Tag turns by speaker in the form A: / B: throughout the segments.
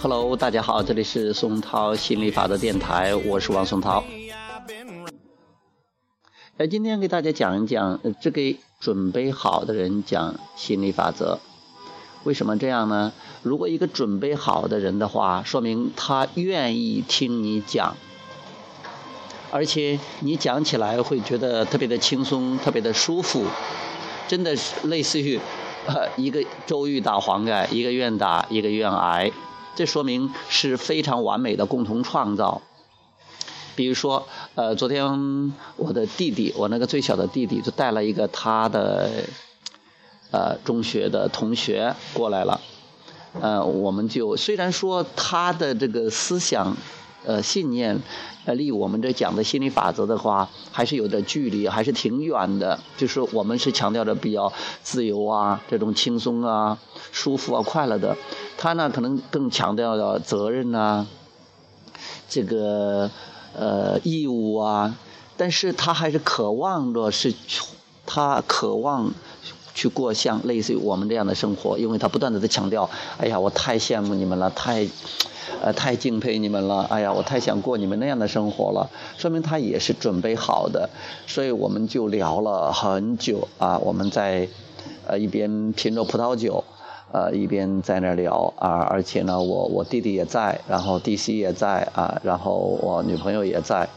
A: Hello，大家好，这里是松涛心理法则电台，我是王松涛。呃，今天给大家讲一讲，这给准备好的人讲心理法则。为什么这样呢？如果一个准备好的人的话，说明他愿意听你讲，而且你讲起来会觉得特别的轻松，特别的舒服，真的是类似于呃一个周瑜打黄盖，一个愿打，一个愿挨。这说明是非常完美的共同创造。比如说，呃，昨天我的弟弟，我那个最小的弟弟，就带了一个他的呃中学的同学过来了。呃，我们就虽然说他的这个思想。呃，信念，呃，离我们这讲的心理法则的话，还是有点距离，还是挺远的。就是我们是强调的比较自由啊，这种轻松啊、舒服啊、快乐的。他呢，可能更强调的责任啊，这个呃义务啊，但是他还是渴望着是，他渴望去过像类似于我们这样的生活，因为他不断的在强调，哎呀，我太羡慕你们了，太。呃，太敬佩你们了！哎呀，我太想过你们那样的生活了。说明他也是准备好的，所以我们就聊了很久啊。我们在呃一边品着葡萄酒，呃一边在那聊啊。而且呢，我我弟弟也在，然后弟媳也在啊，然后我女朋友也在。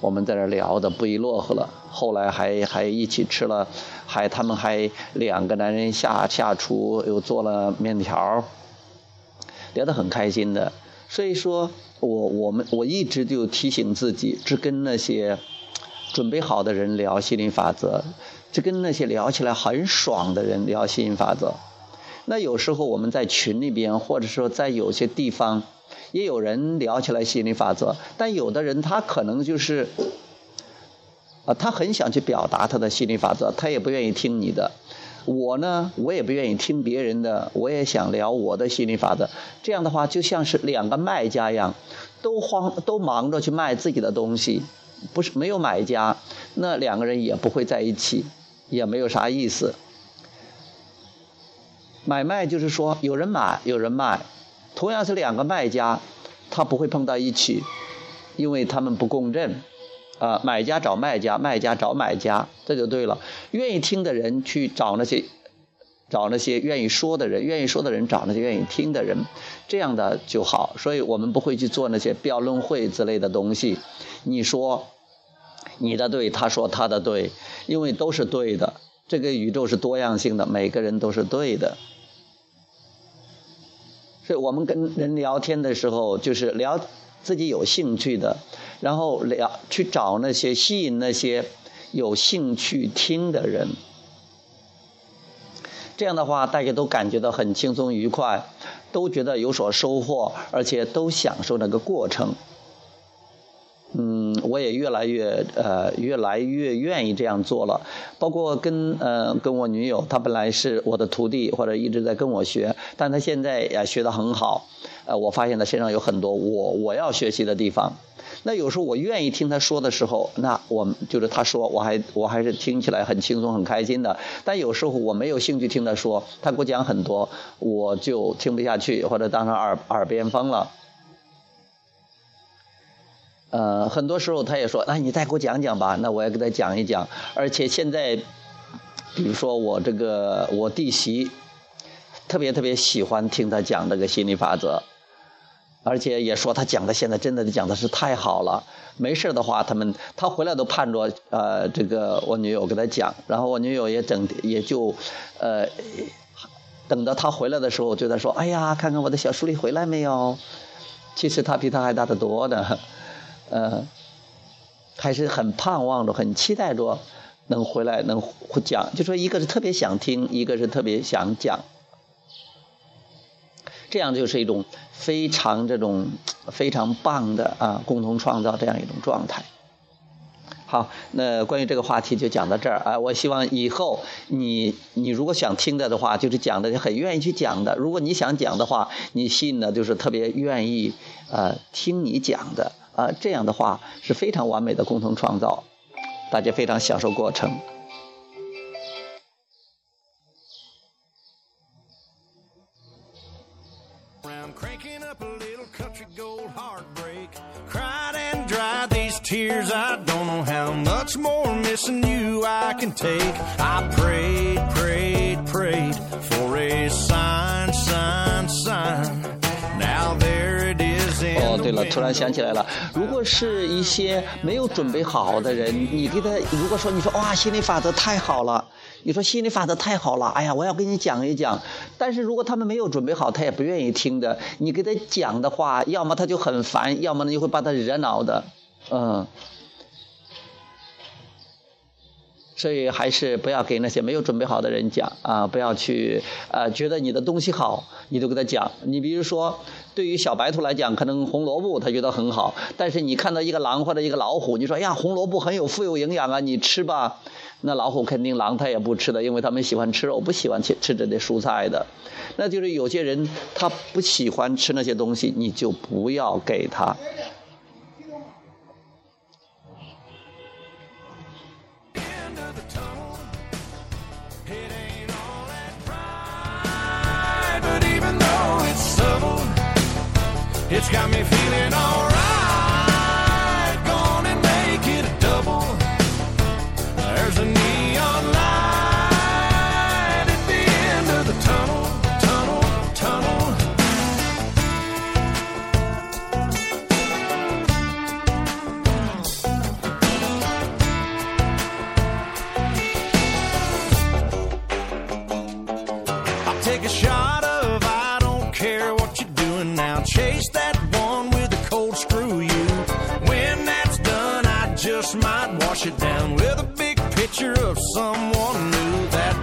A: 我们在那聊的不亦乐乎了。后来还还一起吃了，还他们还两个男人下下厨又做了面条。聊得很开心的，所以说我我们我一直就提醒自己，只跟那些准备好的人聊心理法则，只跟那些聊起来很爽的人聊心理法则。那有时候我们在群里边，或者说在有些地方，也有人聊起来心理法则，但有的人他可能就是，啊，他很想去表达他的心理法则，他也不愿意听你的。我呢，我也不愿意听别人的，我也想聊我的心理法则。这样的话，就像是两个卖家一样，都慌，都忙着去卖自己的东西，不是没有买家，那两个人也不会在一起，也没有啥意思。买卖就是说，有人买，有人卖，同样是两个卖家，他不会碰到一起，因为他们不共振。啊，买家找卖家，卖家找买家，这就对了。愿意听的人去找那些，找那些愿意说的人，愿意说的人找那些愿意听的人，这样的就好。所以我们不会去做那些辩论会之类的东西。你说你的对，他说他的对，因为都是对的。这个宇宙是多样性的，每个人都是对的。所以我们跟人聊天的时候，就是聊自己有兴趣的。然后聊去找那些吸引那些有兴趣听的人，这样的话大家都感觉到很轻松愉快，都觉得有所收获，而且都享受那个过程。我也越来越呃越来越愿意这样做了。包括跟呃跟我女友，她本来是我的徒弟，或者一直在跟我学，但她现在也学得很好。呃，我发现她身上有很多我我要学习的地方。那有时候我愿意听他说的时候，那我就是他说，我还我还是听起来很轻松很开心的。但有时候我没有兴趣听他说，他给我讲很多，我就听不下去，或者当成耳耳边风了。呃，很多时候他也说，那你再给我讲讲吧，那我也给他讲一讲。而且现在，比如说我这个我弟媳，特别特别喜欢听他讲这个心理法则。而且也说他讲的现在真的讲的是太好了，没事的话，他们他回来都盼着呃这个我女友给他讲，然后我女友也整也就呃等到他回来的时候，就在说，哎呀，看看我的小书里回来没有？其实他比他还大得多的，呃，还是很盼望着，很期待着能回来能讲，就说一个是特别想听，一个是特别想讲。这样就是一种非常这种非常棒的啊，共同创造这样一种状态。
B: 好，那关于这个话题就讲到这儿啊。我希望以后你你如果想听的的话，就是讲的很愿意去讲的；如果你想讲的话，你信的就是特别愿意呃听你讲的啊。这样的话是非常完美的共同创造，大家非常享受过程。Tears. I don't know how much more missing you i can take. I prayed prayed prayed for a sign sign sign. Now there it is 哦对了突然想起来了。如果是一些没有准备好的人你给他如果说你说哇心理法则太好了你说心理法则太好了哎呀我要跟你讲一讲。但是如果他们没有准备好他也不愿意听的你给他讲的话要么他就很烦要么呢就会把他惹恼的嗯，所以还是不要给那些没有准备好的人讲啊！不要去呃，觉得你的东西好，你都给他讲。你比如说，对于小白兔来讲，可能红萝卜他觉得很好，但是你看到一个狼或者一个老虎，你说呀，红萝卜很有富有营养啊，你吃吧。那老虎肯定狼它也不吃的，因为他们喜欢吃肉，不喜欢吃吃这些蔬菜的。那就是有些人他不喜欢吃那些东西，你就不要给他。It's got me feeling alright. just might wash it down with a big picture of someone new that